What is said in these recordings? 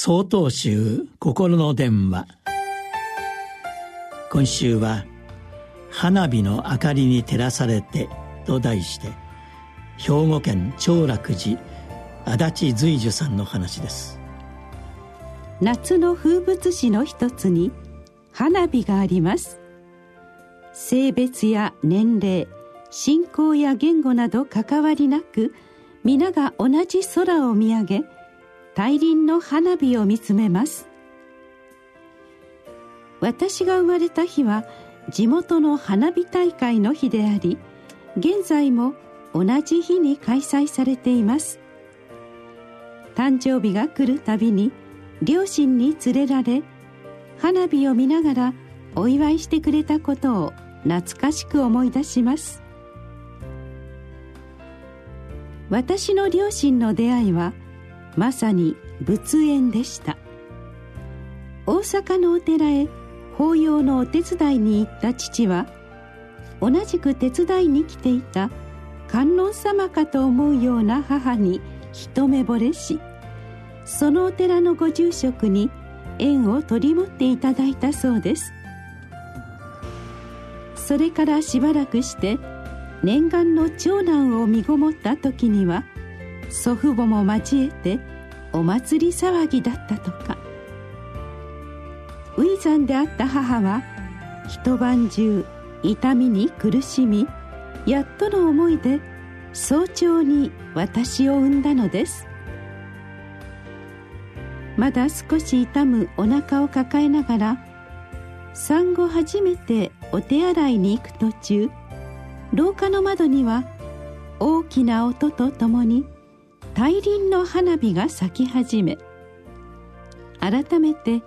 総統集心の電話。今週は「花火の明かりに照らされて」と題して兵庫県長楽寺足立随樹さんの話です。夏の風物詩の一つに花火があります。性別や年齢信仰や言語など関わりなく皆が同じ空を見上げ大輪の花火を見つめます。私が生まれた日は地元の花火大会の日であり現在も同じ日に開催されています。誕生日が来るたびに両親に連れられ花火を見ながらお祝いしてくれたことを懐かしく思い出します。私の両親の出会いはまさに仏縁でした。大阪のお寺へ法要のお手伝いに行った父は同じく手伝いに来ていた観音様かと思うような母に一目惚れしそのお寺のご住職に縁を取り持っていただいたそうです。それからしばらくして念願の長男を身ごもった時には祖父母も交えてお祭り騒ぎだったとか。初産であった母は一晩中痛みに苦しみやっとの思いで早朝に私を産んだのです。まだ少し痛むお腹を抱えながら産後初めてお手洗いに行く途中廊下の窓には大きな音とともに大輪の花火が咲き始め改めて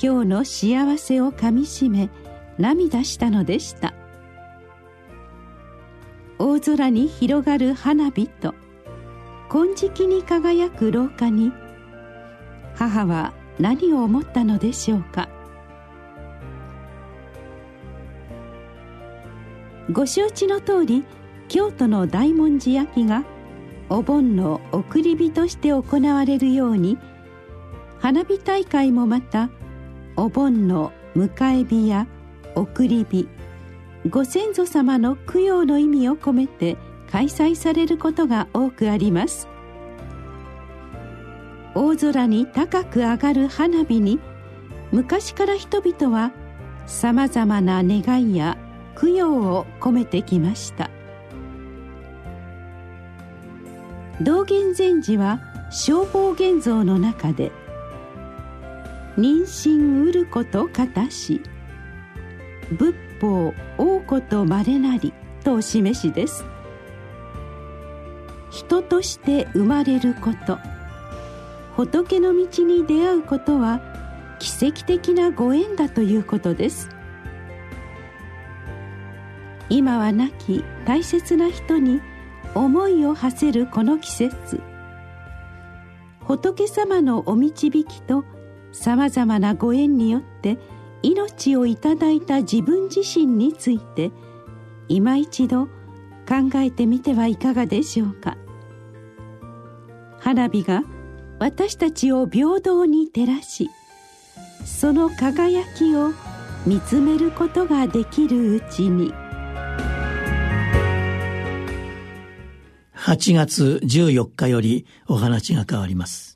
今日の幸せをかみしめ涙したのでした。大空に広がる花火と金色に輝く廊下に母は何を思ったのでしょうか。ご承知の通り京都の大文字焼きがお盆の送り火として行われるように花火大会もまたお盆の迎え火や送り火ご先祖様の供養の意味を込めて開催されることが多くあります。大空に高く上がる花火に昔から人々はさまざまな願いや供養を込めてきました。道元禅師は消防現像の中で「妊娠うることかたし仏法王ことまれなり」とお示しです。人として生まれること仏の道に出会うことは奇跡的なご縁だということです。今は亡き大切な人に思いを馳せるこの季節。仏様のお導きとさまざまなご縁によって命をいただいた自分自身について今一度考えてみてはいかがでしょうか。花火が私たちを平等に照らしその輝きを見つめることができるうちに8月14日よりお話が変わります。